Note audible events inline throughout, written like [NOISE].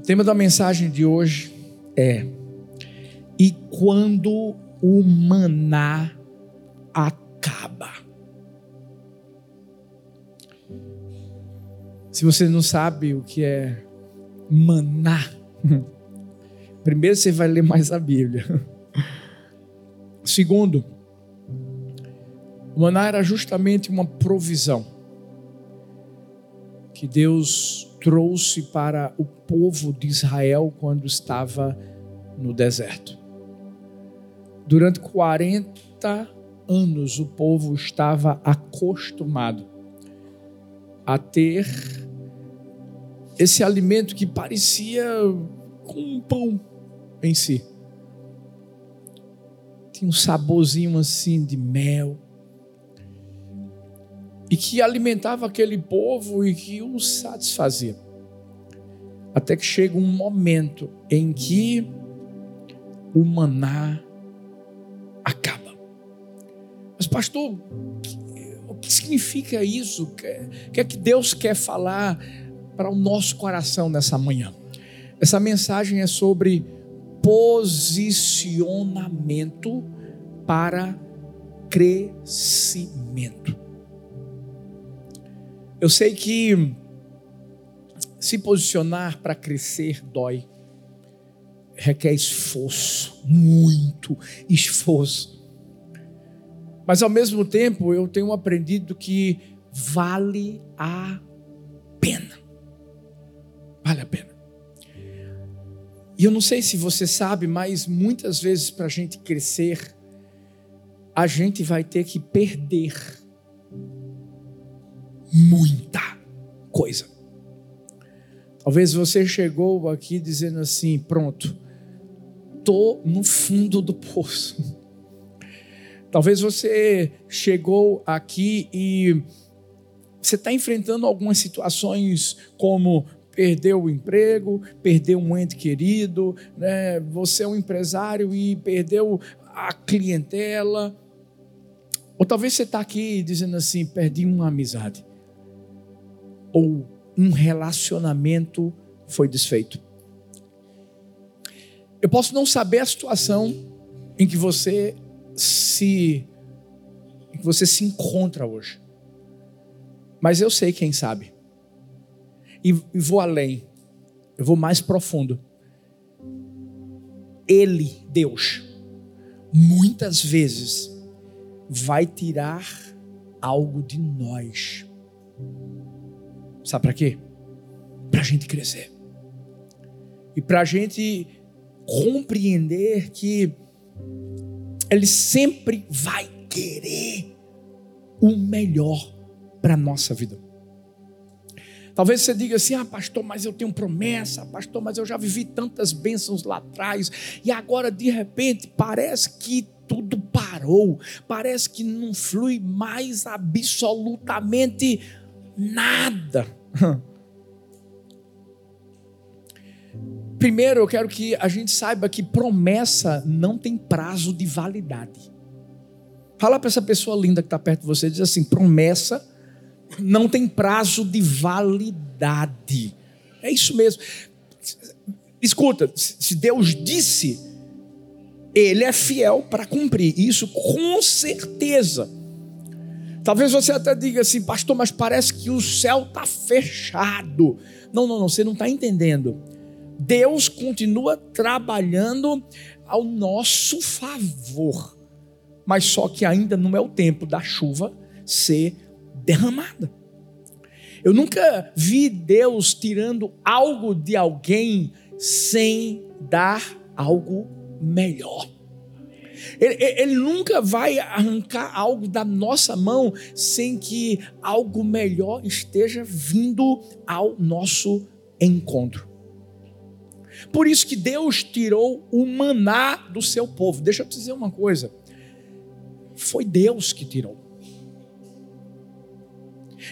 O tema da mensagem de hoje é: E quando o maná acaba? Se você não sabe o que é maná, [LAUGHS] primeiro você vai ler mais a Bíblia. [LAUGHS] Segundo, o maná era justamente uma provisão que Deus trouxe para o povo de Israel quando estava no deserto. Durante 40 anos o povo estava acostumado a ter esse alimento que parecia com um pão em si. Tinha um saborzinho assim de mel. E que alimentava aquele povo e que o satisfazia. Até que chega um momento em que o maná acaba. Mas, pastor, o que significa isso? O que é que Deus quer falar para o nosso coração nessa manhã? Essa mensagem é sobre posicionamento para crescimento. Eu sei que se posicionar para crescer dói, requer esforço, muito esforço. Mas ao mesmo tempo eu tenho aprendido que vale a pena. Vale a pena. E eu não sei se você sabe, mas muitas vezes para a gente crescer, a gente vai ter que perder muita coisa. Talvez você chegou aqui dizendo assim: pronto, tô no fundo do poço. Talvez você chegou aqui e você está enfrentando algumas situações como perdeu o emprego, perdeu um ente querido, né? você é um empresário e perdeu a clientela. Ou talvez você está aqui dizendo assim: perdi uma amizade. Ou um relacionamento foi desfeito. Eu posso não saber a situação em que você se em que você se encontra hoje. Mas eu sei quem sabe. E, e vou além. Eu vou mais profundo. Ele, Deus, muitas vezes vai tirar algo de nós Sabe para quê? Para a gente crescer. E para a gente compreender que Ele sempre vai querer o melhor para a nossa vida. Talvez você diga assim: ah, pastor, mas eu tenho promessa, pastor, mas eu já vivi tantas bênçãos lá atrás, e agora de repente parece que tudo parou, parece que não flui mais absolutamente nada. [LAUGHS] Primeiro, eu quero que a gente saiba que promessa não tem prazo de validade. Fala para essa pessoa linda que está perto de você, diz assim: promessa não tem prazo de validade. É isso mesmo. Escuta, se Deus disse, Ele é fiel para cumprir. Isso com certeza. Talvez você até diga assim, pastor, mas parece que o céu está fechado. Não, não, não, você não está entendendo. Deus continua trabalhando ao nosso favor, mas só que ainda não é o tempo da chuva ser derramada. Eu nunca vi Deus tirando algo de alguém sem dar algo melhor. Ele, ele, nunca vai arrancar algo da nossa mão sem que algo melhor esteja vindo ao nosso encontro. Por isso que Deus tirou o maná do seu povo. Deixa eu te dizer uma coisa. Foi Deus que tirou.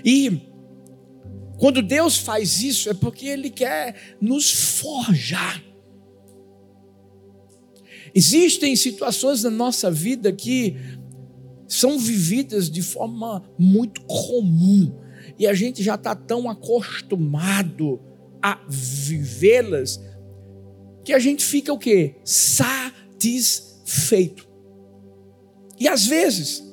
E quando Deus faz isso é porque Ele quer nos forjar. Existem situações na nossa vida que são vividas de forma muito comum e a gente já está tão acostumado a vivê-las, que a gente fica o quê? Satisfeito. E às vezes,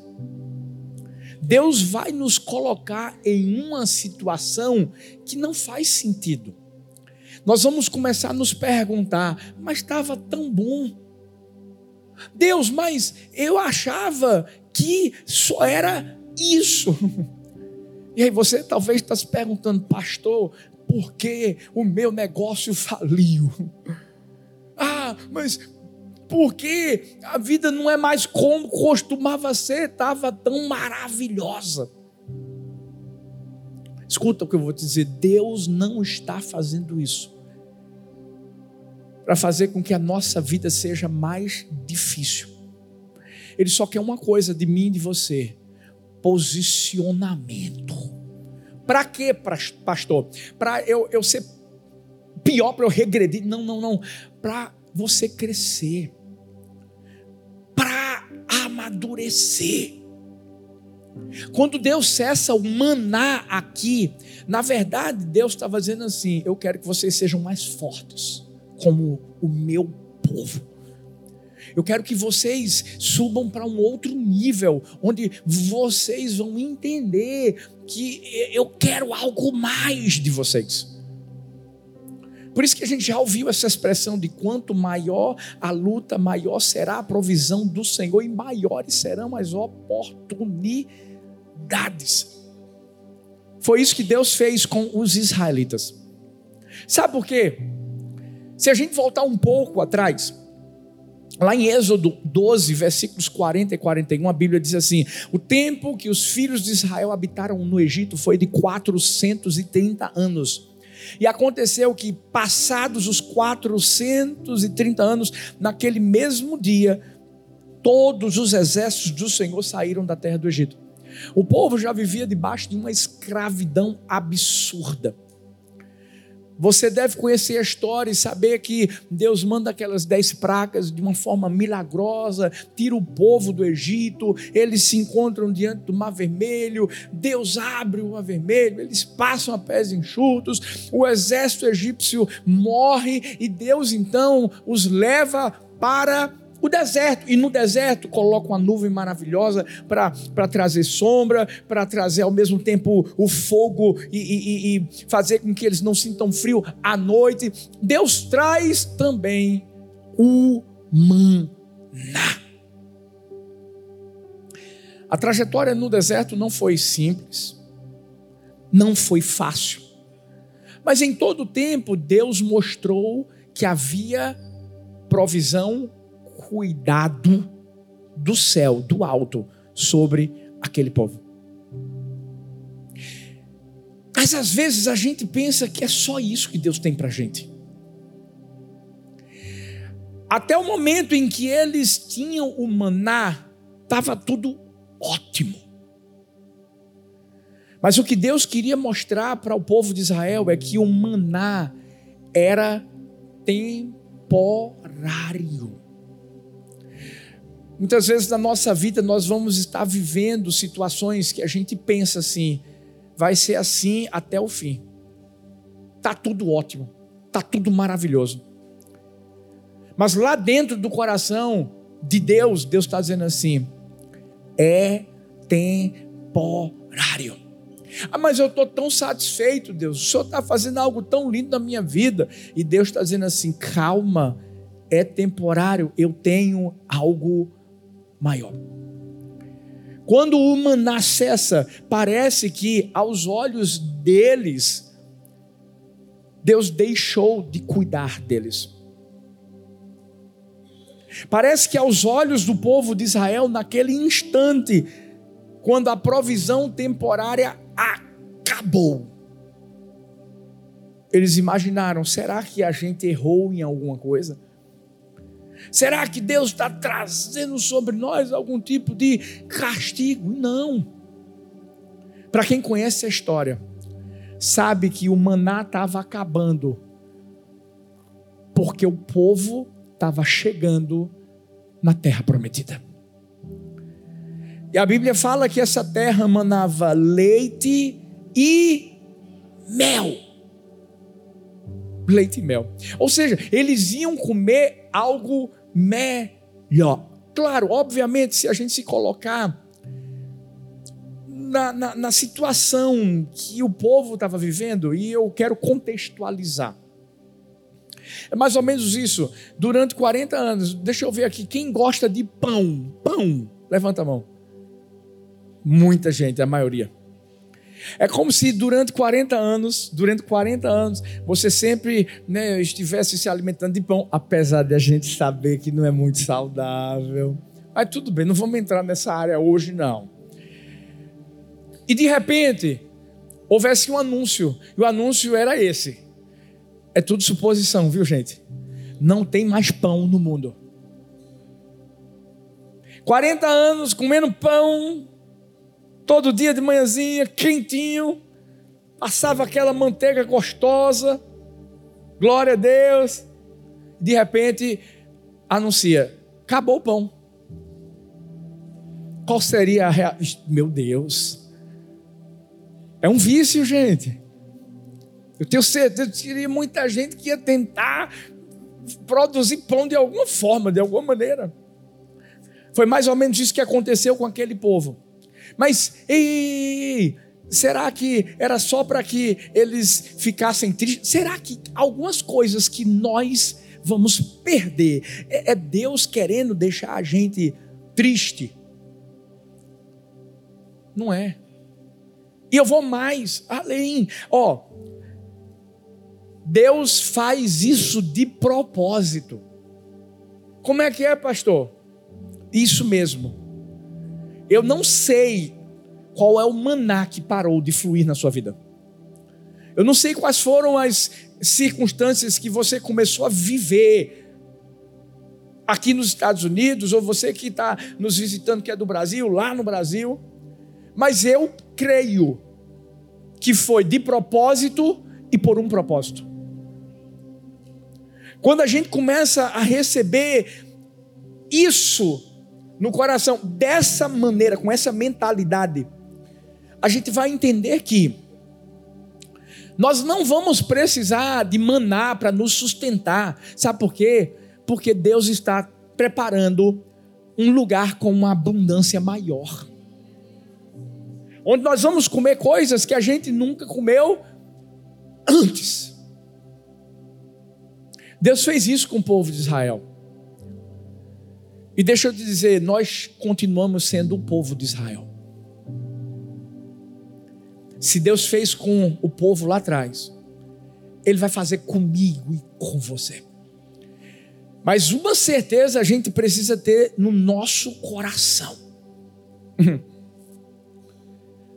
Deus vai nos colocar em uma situação que não faz sentido. Nós vamos começar a nos perguntar, mas estava tão bom. Deus, mas eu achava que só era isso. E aí você talvez está se perguntando, pastor, por que o meu negócio faliu? Ah, mas por que a vida não é mais como costumava ser? Estava tão maravilhosa. Escuta o que eu vou te dizer: Deus não está fazendo isso para fazer com que a nossa vida seja mais difícil. Ele só quer uma coisa de mim e de você: posicionamento. Para quê, pastor? Para eu, eu ser pior, para eu regredir? Não, não, não. Para você crescer, para amadurecer. Quando Deus cessa o maná aqui, na verdade, Deus estava dizendo assim: Eu quero que vocês sejam mais fortes como o meu povo. Eu quero que vocês subam para um outro nível, onde vocês vão entender que eu quero algo mais de vocês. Por isso que a gente já ouviu essa expressão de quanto maior a luta, maior será a provisão do Senhor e maiores serão as oportunidades. Foi isso que Deus fez com os israelitas. Sabe por quê? Se a gente voltar um pouco atrás, Lá em Êxodo 12, versículos 40 e 41, a Bíblia diz assim: O tempo que os filhos de Israel habitaram no Egito foi de 430 anos. E aconteceu que, passados os 430 anos, naquele mesmo dia, todos os exércitos do Senhor saíram da terra do Egito. O povo já vivia debaixo de uma escravidão absurda. Você deve conhecer a história e saber que Deus manda aquelas dez pragas de uma forma milagrosa, tira o povo do Egito, eles se encontram diante do Mar Vermelho, Deus abre o Mar Vermelho, eles passam a pés enxutos, o exército egípcio morre e Deus então os leva para o deserto. E no deserto coloca uma nuvem maravilhosa para trazer sombra, para trazer ao mesmo tempo o fogo e, e, e fazer com que eles não sintam frio à noite. Deus traz também o maná. A trajetória no deserto não foi simples, não foi fácil, mas em todo o tempo Deus mostrou que havia provisão cuidado do céu, do alto, sobre aquele povo. Mas às vezes a gente pensa que é só isso que Deus tem para a gente. Até o momento em que eles tinham o maná, estava tudo ótimo. Mas o que Deus queria mostrar para o povo de Israel é que o maná era temporário. Muitas vezes na nossa vida nós vamos estar vivendo situações que a gente pensa assim, vai ser assim até o fim. Tá tudo ótimo, tá tudo maravilhoso. Mas lá dentro do coração de Deus, Deus está dizendo assim: é temporário. Ah, mas eu estou tão satisfeito, Deus. O Senhor está fazendo algo tão lindo na minha vida. E Deus está dizendo assim: calma, é temporário. Eu tenho algo maior. Quando o maná cessa, parece que aos olhos deles, Deus deixou de cuidar deles. Parece que aos olhos do povo de Israel, naquele instante, quando a provisão temporária acabou, eles imaginaram: será que a gente errou em alguma coisa? Será que Deus está trazendo sobre nós algum tipo de castigo? Não. Para quem conhece a história, sabe que o maná estava acabando, porque o povo estava chegando na terra prometida. E a Bíblia fala que essa terra manava leite e mel. leite e mel. Ou seja, eles iam comer algo melhor. Claro, obviamente, se a gente se colocar na, na, na situação que o povo estava vivendo, e eu quero contextualizar. É mais ou menos isso. Durante 40 anos, deixa eu ver aqui, quem gosta de pão? Pão, levanta a mão. Muita gente, a maioria. É como se durante 40 anos, durante 40 anos, você sempre né, estivesse se alimentando de pão, apesar de a gente saber que não é muito saudável. Mas tudo bem, não vamos entrar nessa área hoje, não. E de repente, houvesse um anúncio, e o anúncio era esse. É tudo suposição, viu, gente? Não tem mais pão no mundo. 40 anos comendo pão, todo dia de manhãzinha, quentinho, passava aquela manteiga gostosa, glória a Deus. De repente, anuncia: acabou o pão. Qual seria a reação? Meu Deus, é um vício, gente. Eu tenho certeza que teria muita gente que ia tentar produzir pão de alguma forma, de alguma maneira. Foi mais ou menos isso que aconteceu com aquele povo. Mas, ei, será que era só para que eles ficassem tristes? Será que algumas coisas que nós vamos perder é, é Deus querendo deixar a gente triste? Não é. E eu vou mais além. Ó, Deus faz isso de propósito. Como é que é, pastor? Isso mesmo. Eu não sei qual é o maná que parou de fluir na sua vida. Eu não sei quais foram as circunstâncias que você começou a viver aqui nos Estados Unidos, ou você que está nos visitando, que é do Brasil, lá no Brasil. Mas eu creio que foi de propósito e por um propósito. Quando a gente começa a receber isso no coração dessa maneira, com essa mentalidade, a gente vai entender que nós não vamos precisar de maná para nos sustentar. Sabe por quê? Porque Deus está preparando um lugar com uma abundância maior onde nós vamos comer coisas que a gente nunca comeu antes. Deus fez isso com o povo de Israel. E deixa eu te dizer, nós continuamos sendo o povo de Israel. Se Deus fez com o povo lá atrás, Ele vai fazer comigo e com você. Mas uma certeza a gente precisa ter no nosso coração. [LAUGHS]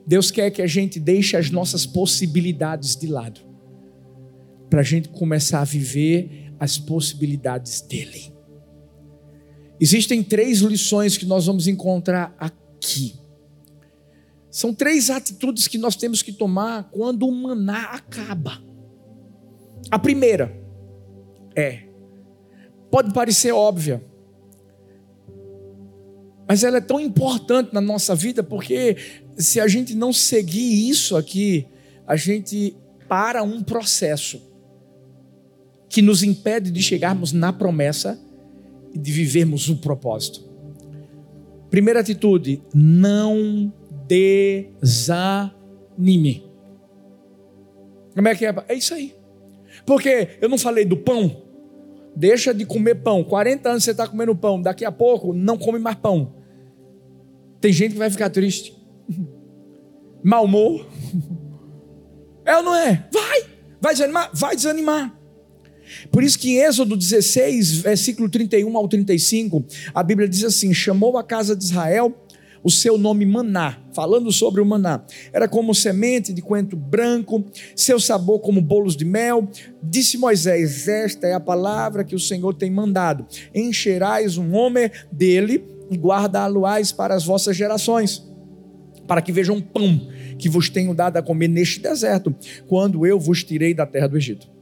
Deus quer que a gente deixe as nossas possibilidades de lado, para a gente começar a viver as possibilidades dele. Existem três lições que nós vamos encontrar aqui. São três atitudes que nós temos que tomar quando o maná acaba. A primeira é, pode parecer óbvia, mas ela é tão importante na nossa vida porque se a gente não seguir isso aqui, a gente para um processo que nos impede de chegarmos na promessa e de vivermos o propósito. Primeira atitude: não desanime. Como é que é? É isso aí. Porque eu não falei do pão. Deixa de comer pão. 40 anos você está comendo pão. Daqui a pouco não come mais pão. Tem gente que vai ficar triste. [LAUGHS] Mal humor. [LAUGHS] É ou não é? Vai, vai desanimar, vai desanimar. Por isso que em Êxodo 16, versículo 31 ao 35, a Bíblia diz assim: chamou a casa de Israel o seu nome maná, falando sobre o maná. Era como semente de coentro branco, seu sabor como bolos de mel. Disse Moisés: Esta é a palavra que o Senhor tem mandado. Encherás um homem dele e guardá-lo-ás para as vossas gerações para que vejam pão que vos tenho dado a comer neste deserto, quando eu vos tirei da terra do Egito.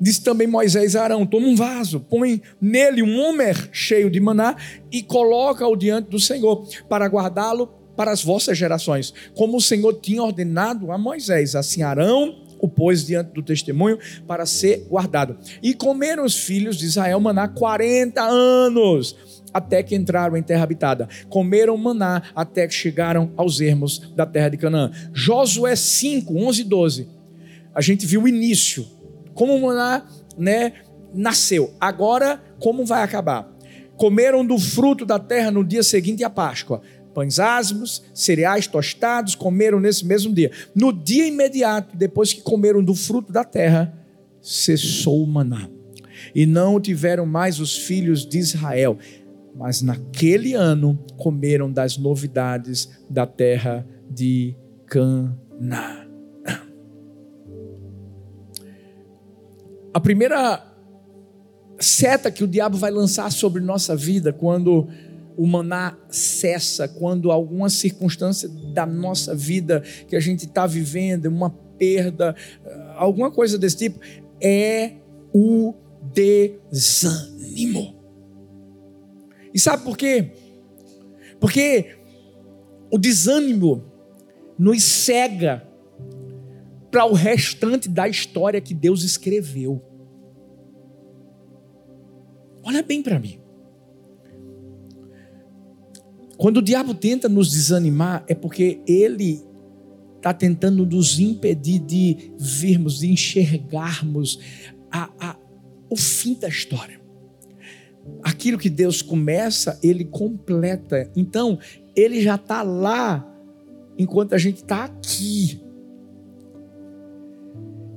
Disse também Moisés a Arão: toma um vaso, põe nele um homer cheio de maná e coloca-o diante do Senhor, para guardá-lo para as vossas gerações, como o Senhor tinha ordenado a Moisés. Assim Arão o o pôs diante do testemunho para ser guardado. E comeram os filhos de Israel maná 40 anos, até que entraram em terra habitada. Comeram maná até que chegaram aos ermos da terra de Canaã. Josué 5, 11 e 12. A gente viu o início, como o maná né, nasceu. Agora, como vai acabar? Comeram do fruto da terra no dia seguinte à Páscoa pães asmos, cereais tostados, comeram nesse mesmo dia. No dia imediato, depois que comeram do fruto da terra, cessou o maná. E não tiveram mais os filhos de Israel, mas naquele ano comeram das novidades da terra de Canaã. A primeira seta que o diabo vai lançar sobre nossa vida quando o maná cessa, quando alguma circunstância da nossa vida que a gente está vivendo, uma perda, alguma coisa desse tipo, é o desânimo. E sabe por quê? Porque o desânimo nos cega para o restante da história que Deus escreveu. Olha bem para mim. Quando o diabo tenta nos desanimar, é porque ele está tentando nos impedir de virmos, de enxergarmos a, a, o fim da história. Aquilo que Deus começa, ele completa. Então, ele já está lá enquanto a gente está aqui.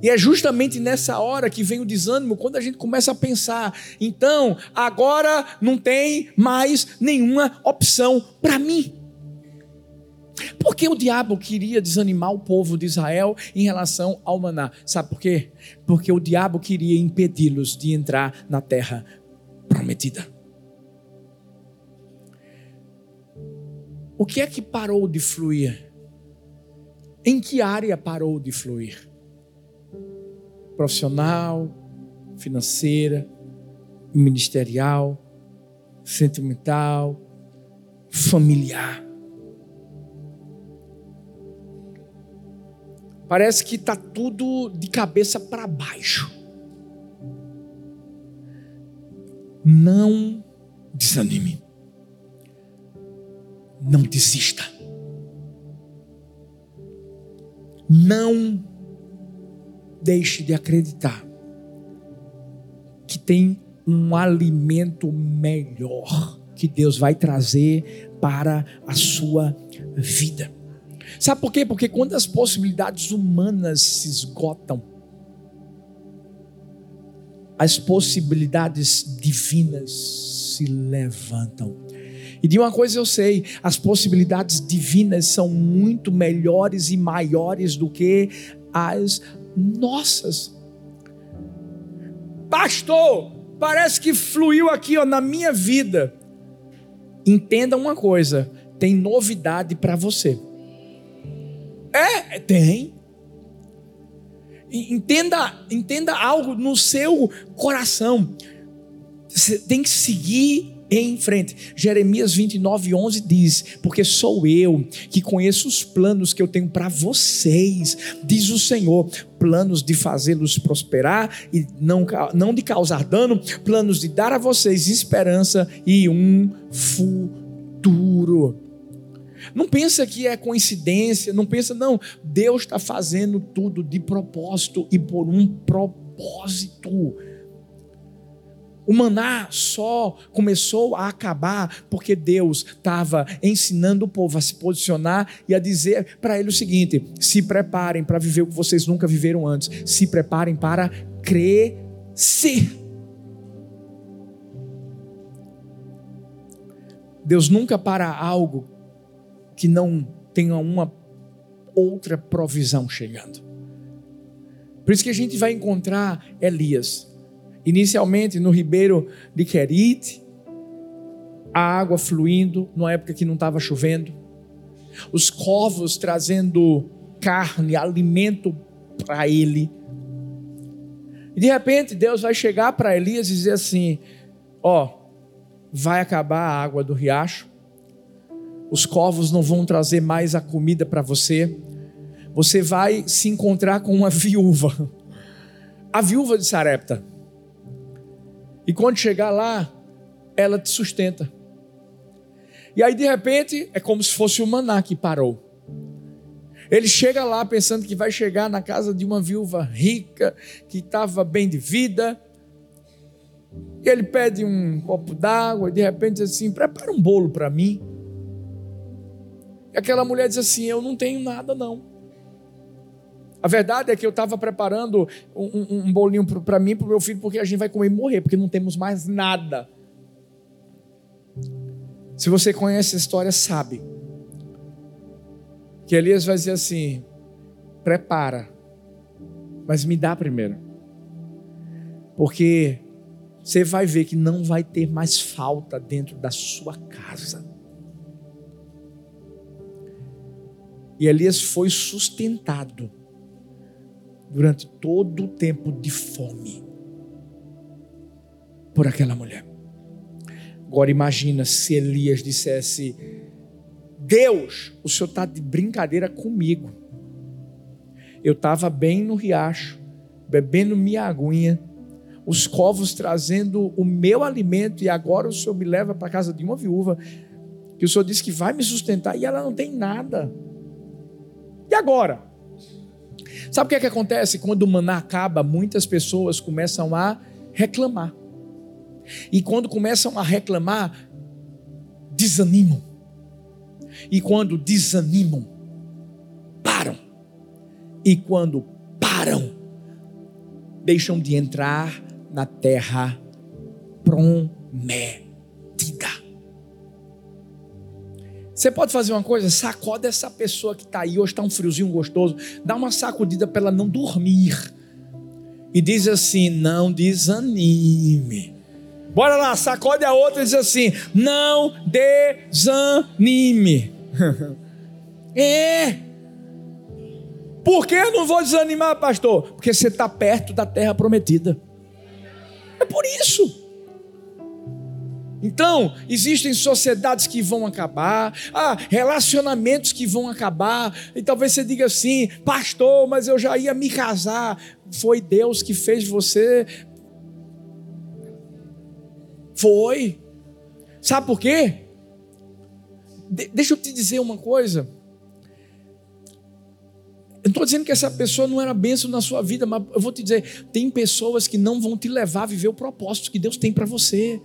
E é justamente nessa hora que vem o desânimo, quando a gente começa a pensar, então, agora não tem mais nenhuma opção para mim. Por que o diabo queria desanimar o povo de Israel em relação ao maná? Sabe por quê? Porque o diabo queria impedi-los de entrar na terra prometida. O que é que parou de fluir? Em que área parou de fluir? Profissional, financeira, ministerial, sentimental, familiar. Parece que está tudo de cabeça para baixo. Não desanime. Não desista. Não deixe de acreditar que tem um alimento melhor que Deus vai trazer para a sua vida. Sabe por quê? Porque quando as possibilidades humanas se esgotam, as possibilidades divinas se levantam. E de uma coisa eu sei: as possibilidades divinas são muito melhores e maiores do que as nossas. Pastor, parece que fluiu aqui ó, na minha vida. Entenda uma coisa: tem novidade para você. É, tem. Entenda, entenda algo no seu coração. Você tem que seguir em frente. Jeremias 29, 11 diz: Porque sou eu que conheço os planos que eu tenho para vocês, diz o Senhor, planos de fazê-los prosperar e não, não de causar dano, planos de dar a vocês esperança e um futuro. Não pensa que é coincidência, não pensa, não. Deus está fazendo tudo de propósito e por um propósito. O maná só começou a acabar porque Deus estava ensinando o povo a se posicionar e a dizer para ele o seguinte: se preparem para viver o que vocês nunca viveram antes, se preparem para crescer. Deus nunca para algo que não tenha uma outra provisão chegando. Por isso que a gente vai encontrar Elias Inicialmente no ribeiro de Querite, a água fluindo, numa época que não estava chovendo, os corvos trazendo carne, alimento para ele. E de repente Deus vai chegar para Elias e dizer assim: Ó, oh, vai acabar a água do riacho, os corvos não vão trazer mais a comida para você, você vai se encontrar com uma viúva, a viúva de Sarepta. E quando chegar lá, ela te sustenta. E aí, de repente, é como se fosse o maná que parou. Ele chega lá pensando que vai chegar na casa de uma viúva rica, que estava bem de vida. E ele pede um copo d'água e de repente diz assim: prepara um bolo para mim. E aquela mulher diz assim: eu não tenho nada não. A verdade é que eu estava preparando um, um, bolinho para mim e para o meu filho, porque a gente vai comer e morrer, porque não temos mais nada. Se você conhece a história, sabe que Elias vai dizer assim: prepara, mas me dá primeiro, porque você vai ver que não vai ter mais falta dentro da sua casa. E Elias foi sustentado durante todo o tempo de fome por aquela mulher. Agora imagina se Elias dissesse: Deus, o senhor está de brincadeira comigo. Eu estava bem no riacho, bebendo minha aguinha, os covos trazendo o meu alimento, e agora o senhor me leva para a casa de uma viúva, que o senhor disse que vai me sustentar, e ela não tem nada. E agora? Sabe o que é que acontece? Quando o maná acaba, muitas pessoas começam a reclamar. E quando começam a reclamar, desanimam. E quando desanimam, param. E quando param, deixam de entrar na terra prometida. Você pode fazer uma coisa? Sacode essa pessoa que está aí, hoje está um friozinho gostoso, dá uma sacudida para ela não dormir. E diz assim: não desanime. Bora lá, sacode a outra e diz assim: não desanime. [LAUGHS] é. Por que eu não vou desanimar, pastor? Porque você está perto da terra prometida. É por isso. Então, existem sociedades que vão acabar, ah, relacionamentos que vão acabar, e talvez você diga assim, pastor, mas eu já ia me casar. Foi Deus que fez você foi. Sabe por quê? De deixa eu te dizer uma coisa. Eu não estou dizendo que essa pessoa não era bênção na sua vida, mas eu vou te dizer: tem pessoas que não vão te levar a viver o propósito que Deus tem para você.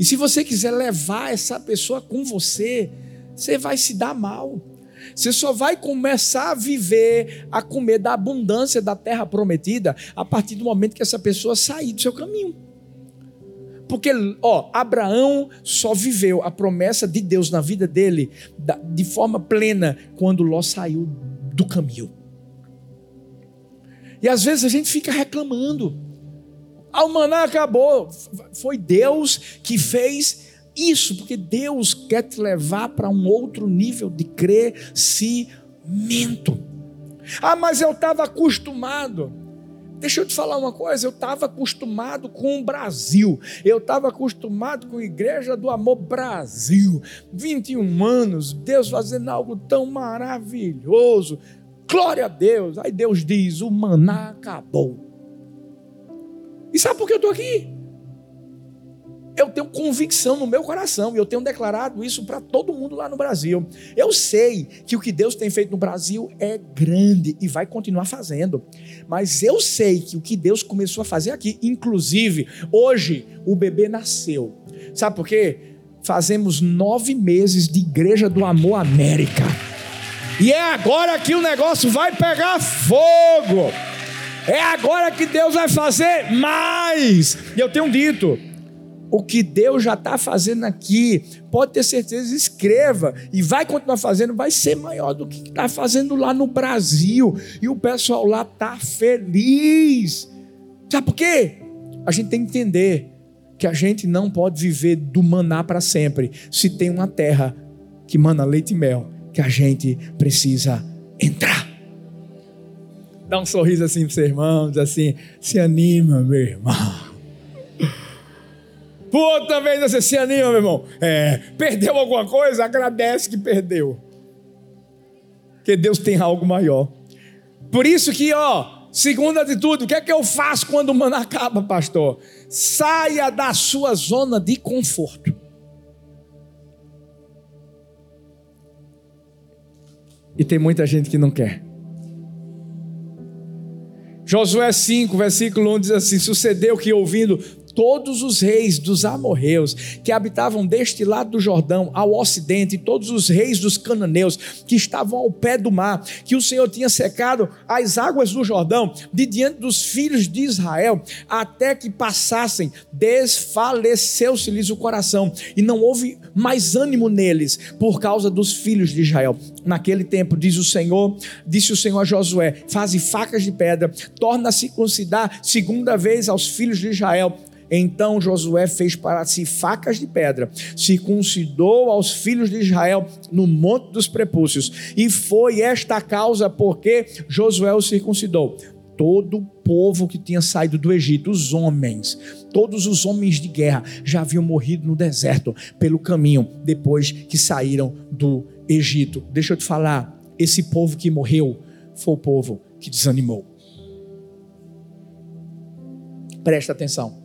E se você quiser levar essa pessoa com você, você vai se dar mal. Você só vai começar a viver, a comer da abundância da terra prometida a partir do momento que essa pessoa sair do seu caminho. Porque, ó, Abraão só viveu a promessa de Deus na vida dele de forma plena quando Ló saiu do caminho. E às vezes a gente fica reclamando. O maná acabou. Foi Deus que fez isso, porque Deus quer te levar para um outro nível de crescimento. Ah, mas eu estava acostumado. Deixa eu te falar uma coisa, eu estava acostumado com o Brasil, eu estava acostumado com a Igreja do Amor Brasil, 21 anos, Deus fazendo algo tão maravilhoso, glória a Deus. Aí Deus diz: o maná acabou. E sabe por que eu estou aqui? eu tenho convicção no meu coração e eu tenho declarado isso para todo mundo lá no Brasil. Eu sei que o que Deus tem feito no Brasil é grande e vai continuar fazendo, mas eu sei que o que Deus começou a fazer aqui, inclusive hoje o bebê nasceu. Sabe por quê? Fazemos nove meses de Igreja do Amor América. E é agora que o negócio vai pegar fogo. É agora que Deus vai fazer mais. E eu tenho dito, o que Deus já está fazendo aqui, pode ter certeza, escreva e vai continuar fazendo, vai ser maior do que está fazendo lá no Brasil. E o pessoal lá está feliz. Sabe por quê? A gente tem que entender que a gente não pode viver do maná para sempre, se tem uma terra que mana leite e mel, que a gente precisa entrar. Dá um sorriso assim para o seu irmão, diz assim: se anima, meu irmão. O outro também você se anima, meu irmão. É, perdeu alguma coisa? Agradece que perdeu. que Deus tem algo maior. Por isso que, ó, segunda atitude, o que é que eu faço quando o mano acaba, pastor? Saia da sua zona de conforto. E tem muita gente que não quer. Josué 5, versículo 1 diz assim: Sucedeu que ouvindo todos os reis dos amorreus que habitavam deste lado do Jordão ao ocidente, e todos os reis dos cananeus que estavam ao pé do mar, que o Senhor tinha secado as águas do Jordão de diante dos filhos de Israel, até que passassem, desfaleceu-se-lhes o coração, e não houve mais ânimo neles por causa dos filhos de Israel. Naquele tempo, diz o Senhor, disse o Senhor a Josué: Faze facas de pedra, torna a circuncidar segunda vez aos filhos de Israel então Josué fez para si facas de pedra, circuncidou aos filhos de Israel no monte dos prepúcios, e foi esta causa porque Josué os circuncidou. Todo o povo que tinha saído do Egito, os homens, todos os homens de guerra já haviam morrido no deserto pelo caminho depois que saíram do Egito. Deixa eu te falar, esse povo que morreu foi o povo que desanimou. Presta atenção.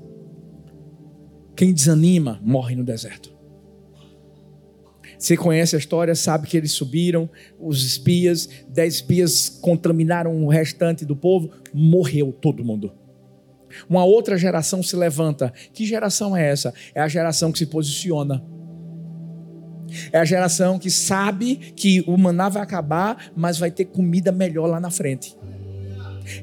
Quem desanima morre no deserto. Você conhece a história, sabe que eles subiram, os espias, dez espias contaminaram o restante do povo, morreu todo mundo. Uma outra geração se levanta. Que geração é essa? É a geração que se posiciona. É a geração que sabe que o maná vai acabar, mas vai ter comida melhor lá na frente.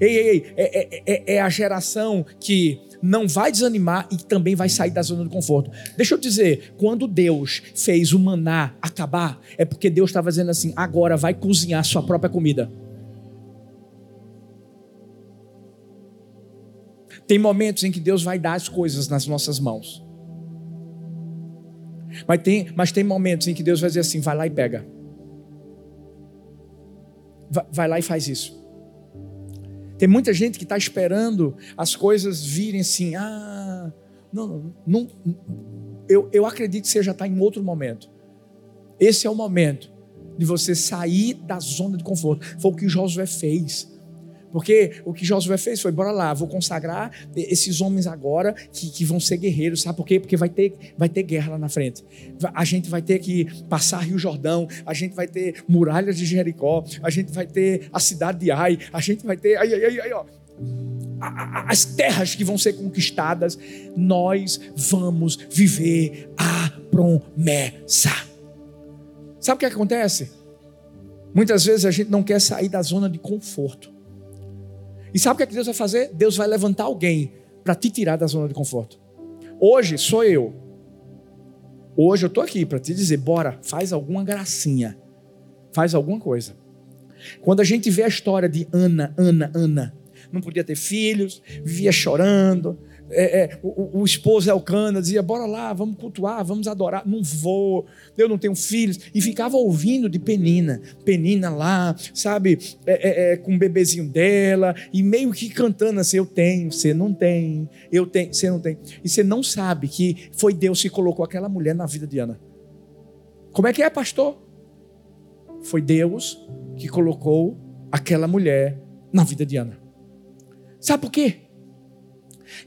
Ei, ei, ei, é, é, é, é a geração que não vai desanimar e também vai sair da zona de conforto. Deixa eu dizer, quando Deus fez o maná acabar, é porque Deus estava dizendo assim: agora vai cozinhar sua própria comida. Tem momentos em que Deus vai dar as coisas nas nossas mãos. Mas tem, mas tem momentos em que Deus vai dizer assim: vai lá e pega. Vai, vai lá e faz isso. Tem muita gente que está esperando as coisas virem assim. Ah, não, não, não eu, eu acredito que você já está em outro momento. Esse é o momento de você sair da zona de conforto. Foi o que Josué fez. Porque o que Josué fez foi: bora lá, vou consagrar esses homens agora que, que vão ser guerreiros, sabe por quê? Porque vai ter, vai ter guerra lá na frente. A gente vai ter que passar Rio Jordão, a gente vai ter muralhas de Jericó, a gente vai ter a cidade de Ai, a gente vai ter. Ai, ai, ai ó as terras que vão ser conquistadas, nós vamos viver a promessa. Sabe o que acontece? Muitas vezes a gente não quer sair da zona de conforto. E sabe o que, é que Deus vai fazer? Deus vai levantar alguém para te tirar da zona de conforto. Hoje sou eu. Hoje eu estou aqui para te dizer: bora, faz alguma gracinha. Faz alguma coisa. Quando a gente vê a história de Ana, Ana, Ana, não podia ter filhos, vivia chorando, é, é, o, o, esposo Elcana dizia: Bora lá, vamos cultuar, vamos adorar. Não vou, eu não tenho filhos. E ficava ouvindo de Penina, Penina lá, sabe, é, é, é com o bebezinho dela, e meio que cantando assim: Eu tenho, você não tem, eu tenho, você não tem. E você não sabe que foi Deus que colocou aquela mulher na vida de Ana. Como é que é, pastor? Foi Deus que colocou aquela mulher na vida de Ana. Sabe por quê?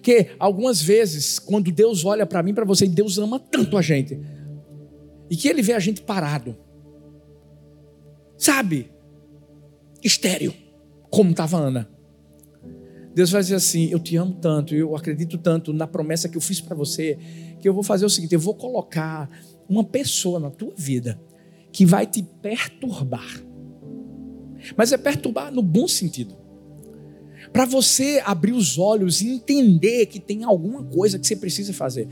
Que algumas vezes, quando Deus olha para mim, para você, Deus ama tanto a gente, e que Ele vê a gente parado, sabe, estéreo, como estava Ana. Deus vai dizer assim: Eu te amo tanto, eu acredito tanto na promessa que eu fiz para você, que eu vou fazer o seguinte: eu vou colocar uma pessoa na tua vida que vai te perturbar. Mas é perturbar no bom sentido para você abrir os olhos e entender que tem alguma coisa que você precisa fazer.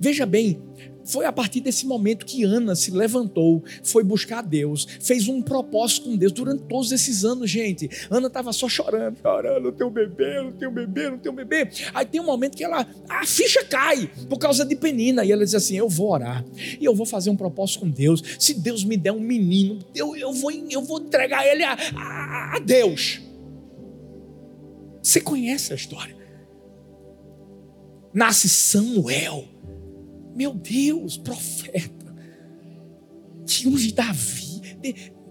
Veja bem, foi a partir desse momento que Ana se levantou, foi buscar Deus, fez um propósito com Deus durante todos esses anos, gente. Ana estava só chorando, chorando, não tenho bebê, não tenho bebê, não tenho bebê. Aí tem um momento que ela, a ficha cai por causa de Penina, e ela diz assim: Eu vou orar, e eu vou fazer um propósito com Deus. Se Deus me der um menino, eu, eu, vou, eu vou entregar ele a, a, a Deus. Você conhece a história. Nasce Samuel. Meu Deus, profeta. Que unge Davi.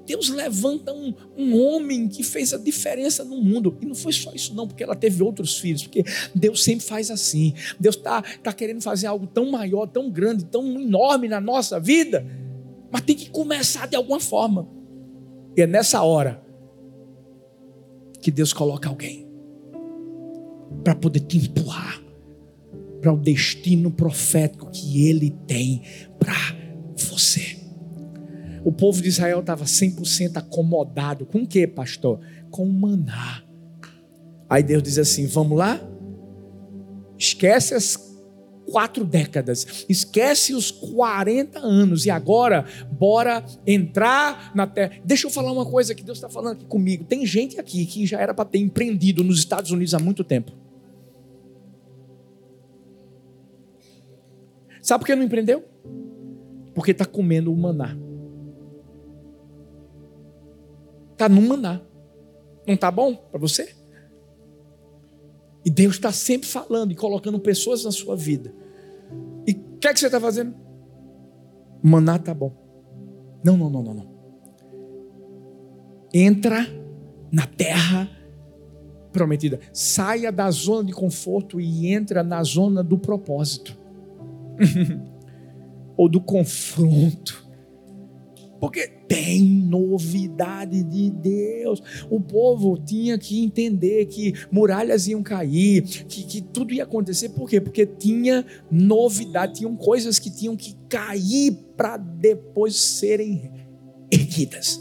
Deus levanta um, um homem que fez a diferença no mundo. E não foi só isso, não, porque ela teve outros filhos, porque Deus sempre faz assim. Deus está tá querendo fazer algo tão maior, tão grande, tão enorme na nossa vida, mas tem que começar de alguma forma. E é nessa hora que Deus coloca alguém para poder te empurrar para o destino profético que Ele tem para você. O povo de Israel estava 100% acomodado. Com o que, pastor? Com o maná. Aí Deus diz assim: vamos lá? Esquece as quatro décadas, esquece os 40 anos e agora bora entrar na terra. Deixa eu falar uma coisa que Deus está falando aqui comigo. Tem gente aqui que já era para ter empreendido nos Estados Unidos há muito tempo. Sabe por que não empreendeu? Porque está comendo o maná. Está no maná. Não está bom para você? E Deus está sempre falando e colocando pessoas na sua vida. E o que é que você está fazendo? Maná está bom. Não, não, não, não, não. Entra na terra prometida. Saia da zona de conforto e entra na zona do propósito. [LAUGHS] ou do confronto. Porque tem novidade de Deus. O povo tinha que entender que muralhas iam cair, que, que tudo ia acontecer. Por quê? Porque tinha novidade, tinham coisas que tinham que cair para depois serem erguidas.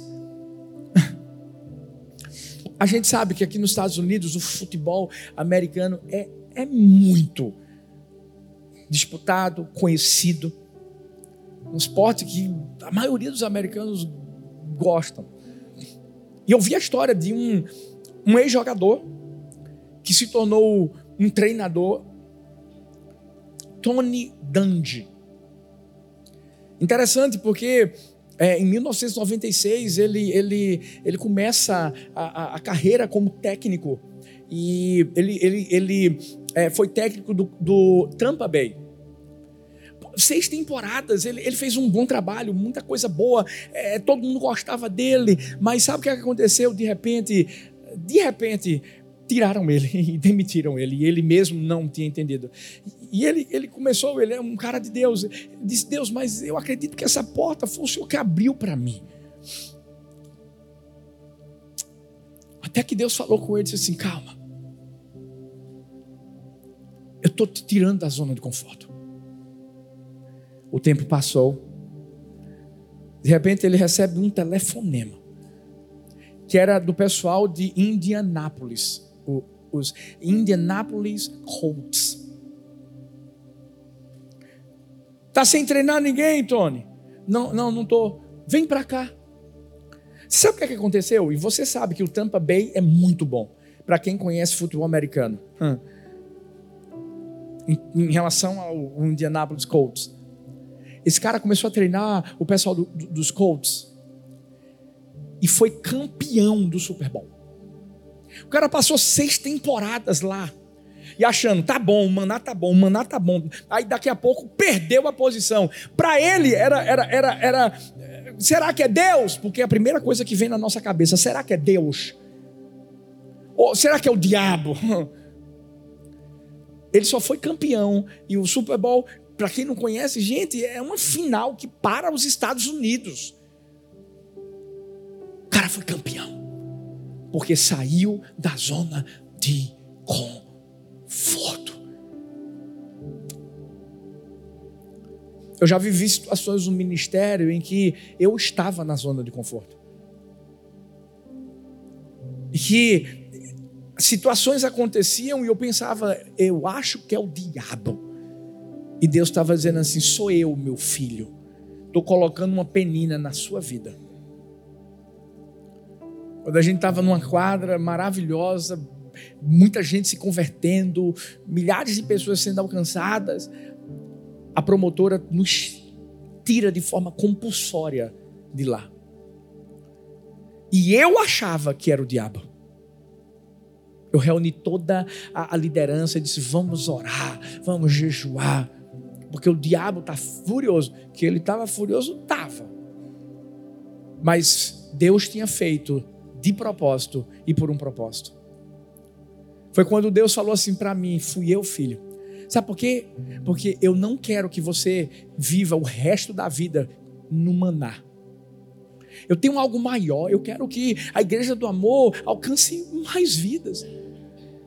[LAUGHS] A gente sabe que aqui nos Estados Unidos o futebol americano é, é muito disputado, conhecido. Um esporte que a maioria dos americanos gostam. E eu vi a história de um, um ex-jogador que se tornou um treinador, Tony Dungy. Interessante porque é, em 1996 ele, ele, ele começa a, a, a carreira como técnico e ele, ele, ele é, foi técnico do, do, Tampa Bay. Seis temporadas, ele, ele, fez um bom trabalho, muita coisa boa, é, todo mundo gostava dele, mas sabe o que aconteceu? De repente, de repente, tiraram ele [LAUGHS] e demitiram ele, e ele mesmo não tinha entendido. E ele, ele começou, ele é um cara de Deus, disse: Deus, mas eu acredito que essa porta foi o Senhor que abriu para mim. Até que Deus falou com ele disse assim: calma eu estou te tirando da zona de conforto. O tempo passou. De repente ele recebe um telefonema, que era do pessoal de Indianápolis, os Indianapolis Colts. Tá sem treinar ninguém, Tony? Não, não, não tô. Vem para cá. Sabe o que, é que aconteceu? E você sabe que o Tampa Bay é muito bom para quem conhece futebol americano. Hum em, em relação ao Indianapolis Colts. Esse cara começou a treinar o pessoal do, do, dos Colts e foi campeão do Super Bowl. O cara passou seis temporadas lá e achando, tá bom, o maná tá bom, o maná tá bom. Aí daqui a pouco perdeu a posição. Para ele era, era, era, era, será que é Deus? Porque a primeira coisa que vem na nossa cabeça, será que é Deus? Ou será que é o diabo? [LAUGHS] Ele só foi campeão. E o Super Bowl, para quem não conhece, gente, é uma final que para os Estados Unidos. O cara foi campeão. Porque saiu da zona de conforto. Eu já vivi situações no ministério em que eu estava na zona de conforto. E que situações aconteciam e eu pensava, eu acho que é o diabo. E Deus estava dizendo assim: sou eu, meu filho. Estou colocando uma penina na sua vida. Quando a gente estava numa quadra maravilhosa, muita gente se convertendo, milhares de pessoas sendo alcançadas, a promotora nos tira de forma compulsória de lá. E eu achava que era o diabo. Eu reuni toda a, liderança e disse: vamos orar, vamos jejuar. Porque o diabo está furioso. Que ele estava furioso, estava. Mas Deus tinha feito de propósito e por um propósito. Foi quando Deus falou assim para mim: fui eu, filho. Sabe por quê? Porque eu não quero que você viva o resto da vida no maná. Eu tenho algo maior, eu quero que a igreja do amor alcance mais vidas.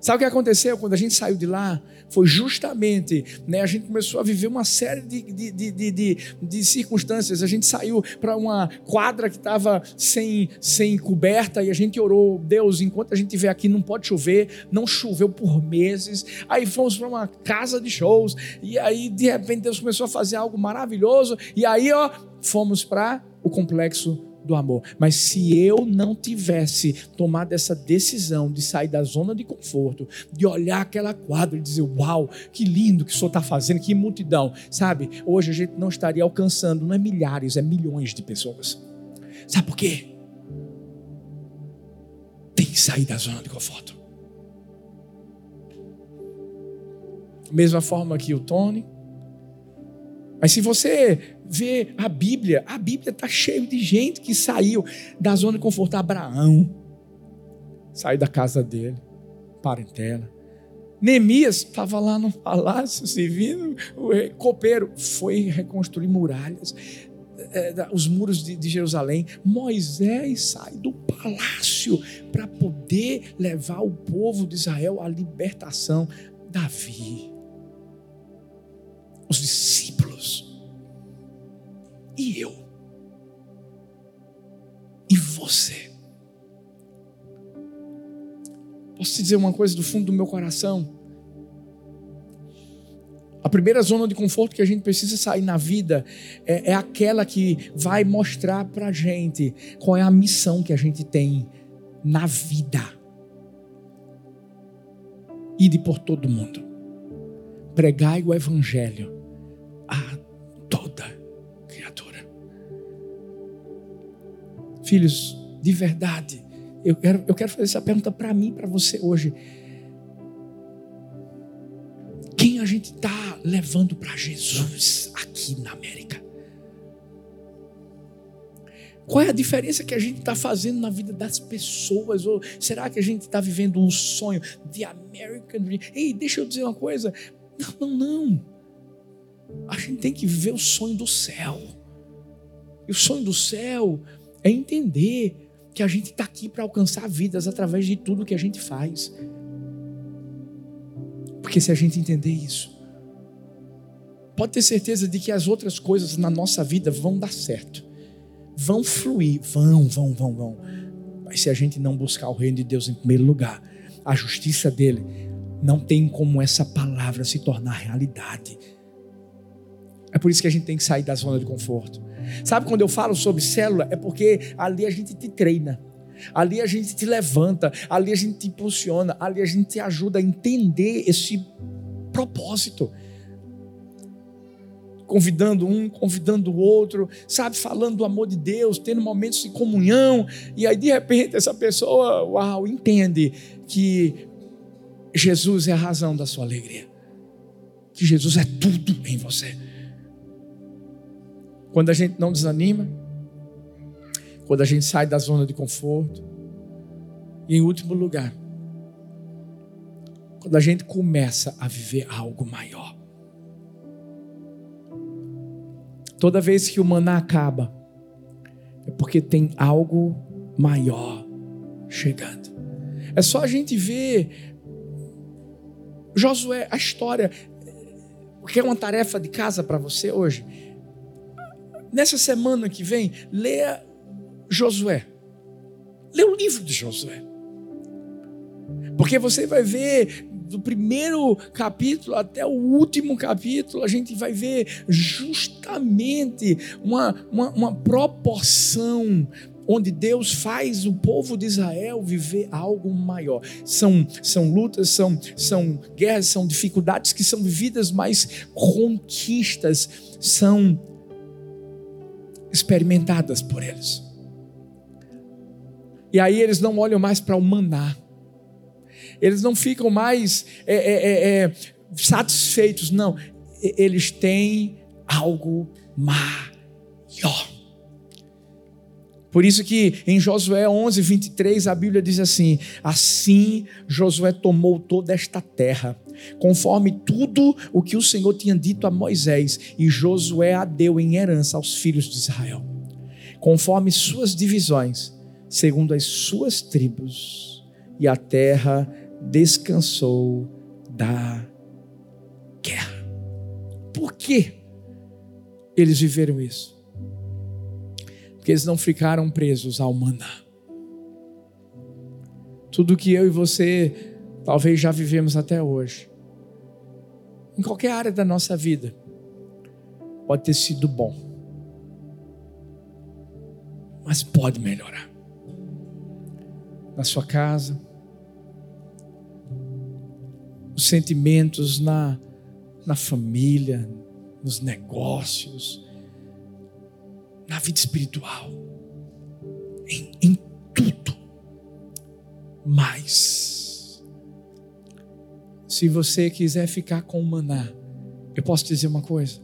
Sabe o que aconteceu quando a gente saiu de lá? Foi justamente, né, a gente começou a viver uma série de, de, de, de, de circunstâncias. A gente saiu para uma quadra que estava sem, sem coberta e a gente orou, Deus, enquanto a gente estiver aqui não pode chover, não choveu por meses. Aí fomos para uma casa de shows e aí de repente Deus começou a fazer algo maravilhoso e aí ó, fomos para o complexo do amor. Mas se eu não tivesse tomado essa decisão de sair da zona de conforto, de olhar aquela quadra e dizer: Uau, que lindo que o senhor está fazendo, que multidão, sabe? Hoje a gente não estaria alcançando, não é milhares, é milhões de pessoas. Sabe por quê? Tem que sair da zona de conforto. Mesma forma que o Tony. Mas se você vê a Bíblia, a Bíblia está cheia de gente que saiu da zona de conforto. Abraão saiu da casa dele, parentela. Neemias estava lá no palácio servindo, o copeiro foi reconstruir muralhas, é, os muros de, de Jerusalém. Moisés sai do palácio para poder levar o povo de Israel à libertação. Davi, os discípulos e eu? E você? Posso te dizer uma coisa do fundo do meu coração? A primeira zona de conforto que a gente precisa sair na vida é, é aquela que vai mostrar para gente qual é a missão que a gente tem na vida. Ide por todo mundo. Pregai o Evangelho Filhos, de verdade, eu quero, eu quero fazer essa pergunta para mim, para você hoje. Quem a gente está levando para Jesus aqui na América? Qual é a diferença que a gente está fazendo na vida das pessoas? Ou será que a gente está vivendo um sonho de American Dream? Ei, deixa eu dizer uma coisa. Não, não, não. A gente tem que viver o sonho do céu. E o sonho do céu é entender que a gente está aqui para alcançar vidas através de tudo que a gente faz. Porque se a gente entender isso, pode ter certeza de que as outras coisas na nossa vida vão dar certo, vão fluir, vão, vão, vão, vão. Mas se a gente não buscar o reino de Deus em primeiro lugar, a justiça dele, não tem como essa palavra se tornar realidade. É por isso que a gente tem que sair da zona de conforto. Sabe quando eu falo sobre célula? É porque ali a gente te treina. Ali a gente te levanta, ali a gente te impulsiona, ali a gente te ajuda a entender esse propósito. Convidando um, convidando o outro, sabe, falando do amor de Deus, tendo momentos de comunhão, e aí de repente essa pessoa, uau, entende que Jesus é a razão da sua alegria, que Jesus é tudo em você. Quando a gente não desanima, quando a gente sai da zona de conforto, e em último lugar, quando a gente começa a viver algo maior. Toda vez que o maná acaba, é porque tem algo maior chegando. É só a gente ver Josué, a história, o que é uma tarefa de casa para você hoje nessa semana que vem, leia Josué. Lê o livro de Josué. Porque você vai ver do primeiro capítulo até o último capítulo, a gente vai ver justamente uma, uma, uma proporção onde Deus faz o povo de Israel viver algo maior. São, são lutas, são, são guerras, são dificuldades que são vividas, mas conquistas são experimentadas por eles. E aí eles não olham mais para o maná. Eles não ficam mais é, é, é, é satisfeitos, não. Eles têm algo maior. Por isso que em Josué 11, 23, a Bíblia diz assim: Assim Josué tomou toda esta terra, conforme tudo o que o Senhor tinha dito a Moisés, e Josué a deu em herança aos filhos de Israel, conforme suas divisões, segundo as suas tribos, e a terra descansou da guerra. Por que eles viveram isso? Porque eles não ficaram presos ao maná. Tudo que eu e você talvez já vivemos até hoje, em qualquer área da nossa vida, pode ter sido bom, mas pode melhorar. Na sua casa, os sentimentos na, na família, nos negócios, na vida espiritual, em, em tudo. Mas, se você quiser ficar com o maná, eu posso dizer uma coisa: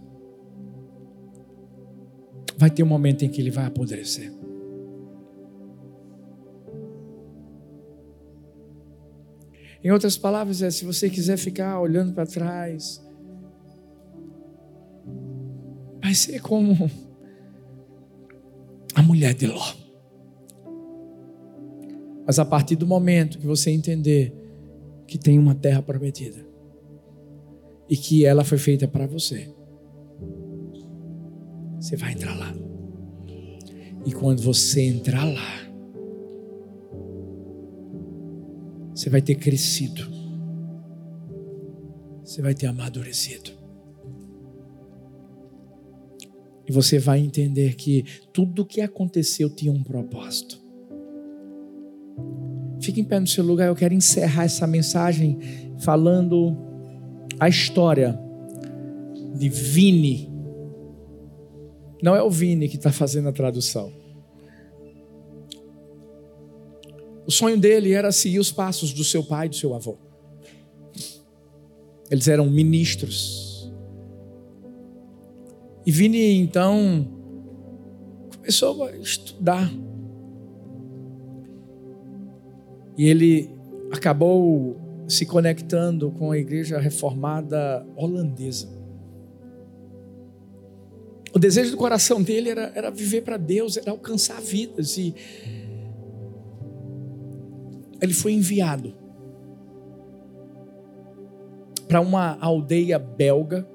vai ter um momento em que ele vai apodrecer. Em outras palavras, é se você quiser ficar olhando para trás, vai ser como mulher de Ló. Mas a partir do momento que você entender que tem uma terra prometida e que ela foi feita para você, você vai entrar lá. E quando você entrar lá, você vai ter crescido, você vai ter amadurecido. Você vai entender que tudo o que aconteceu tinha um propósito. Fique em pé no seu lugar, eu quero encerrar essa mensagem falando a história de Vini. Não é o Vini que está fazendo a tradução. O sonho dele era seguir os passos do seu pai e do seu avô. Eles eram ministros e Vini então começou a estudar. E ele acabou se conectando com a igreja reformada holandesa. O desejo do coração dele era, era viver para Deus, era alcançar vidas. E ele foi enviado para uma aldeia belga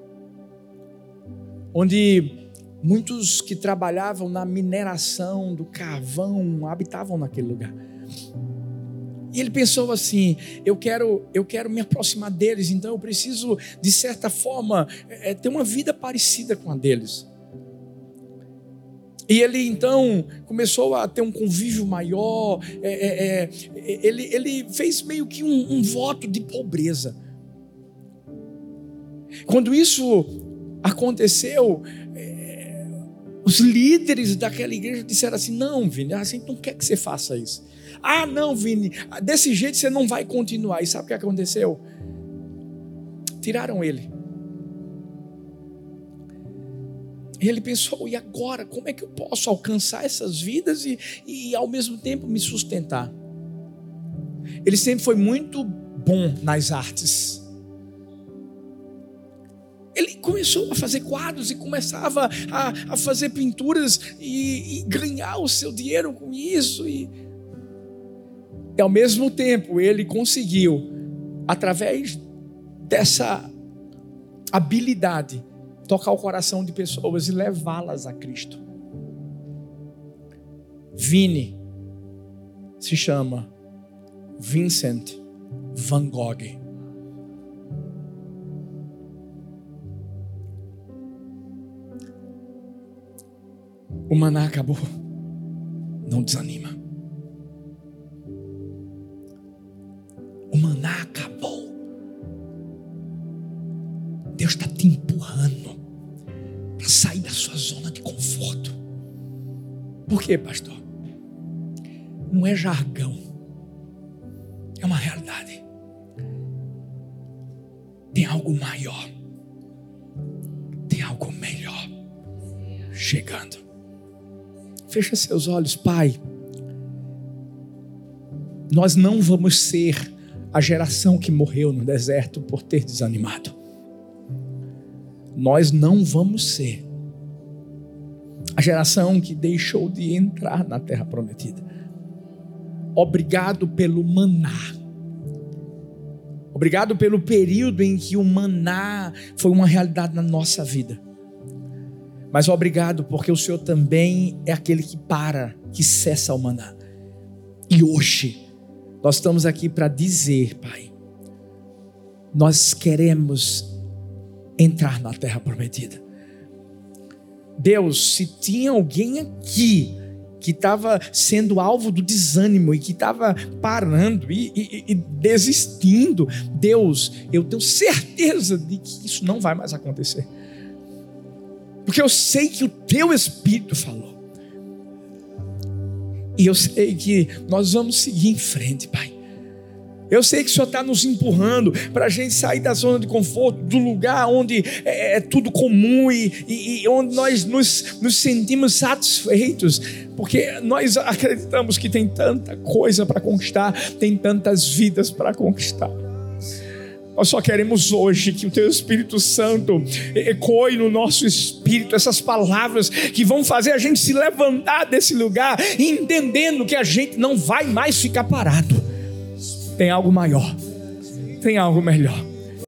onde muitos que trabalhavam na mineração do carvão habitavam naquele lugar. E ele pensou assim: eu quero, eu quero me aproximar deles, então eu preciso, de certa forma, é, ter uma vida parecida com a deles. E ele então começou a ter um convívio maior, é, é, ele, ele fez meio que um, um voto de pobreza. Quando isso aconteceu, é, os líderes daquela igreja disseram assim: não, Vini, não quer que você faça isso. Ah, não, Vini, desse jeito você não vai continuar. E sabe o que aconteceu? Tiraram ele. E ele pensou: e agora? Como é que eu posso alcançar essas vidas e, e ao mesmo tempo me sustentar? Ele sempre foi muito bom nas artes começou a fazer quadros e começava a, a fazer pinturas e, e, ganhar o seu dinheiro com isso. E, e ao mesmo tempo ele conseguiu, através dessa habilidade, tocar o coração de pessoas e levá-las a Cristo. Vini se chama Vincent Van Gogh. O maná acabou. Não desanima. O maná acabou. Deus está te empurrando para sair da sua zona de conforto. Por quê, pastor? Não é jargão, é uma realidade. Tem algo maior, tem algo melhor chegando. Fecha seus olhos, Pai. Nós não vamos ser a geração que morreu no deserto por ter desanimado. Nós não vamos ser a geração que deixou de entrar na terra prometida. Obrigado pelo maná. Obrigado pelo período em que o maná foi uma realidade na nossa vida. Mas obrigado porque o Senhor também é aquele que para, que cessa o maná. E hoje, nós estamos aqui para dizer, Pai, nós queremos entrar na terra prometida. Deus, se tinha alguém aqui que estava sendo alvo do desânimo e que estava parando e, e, e, desistindo, Deus, eu tenho certeza de que isso não vai mais acontecer. Porque eu sei que o teu Espírito falou. E eu sei que nós vamos seguir em frente, Pai. Eu sei que o Senhor está nos empurrando para a gente sair da zona de conforto, do lugar onde é, é tudo comum e, e, e onde nós nos, nos, sentimos satisfeitos, porque nós acreditamos que tem tanta coisa para conquistar, tem tantas vidas para conquistar. Nós só queremos hoje que o Teu Espírito Santo ecoe no nosso espírito essas palavras que vão fazer a gente se levantar desse lugar, entendendo que a gente não vai mais ficar parado. Tem algo maior, tem algo melhor.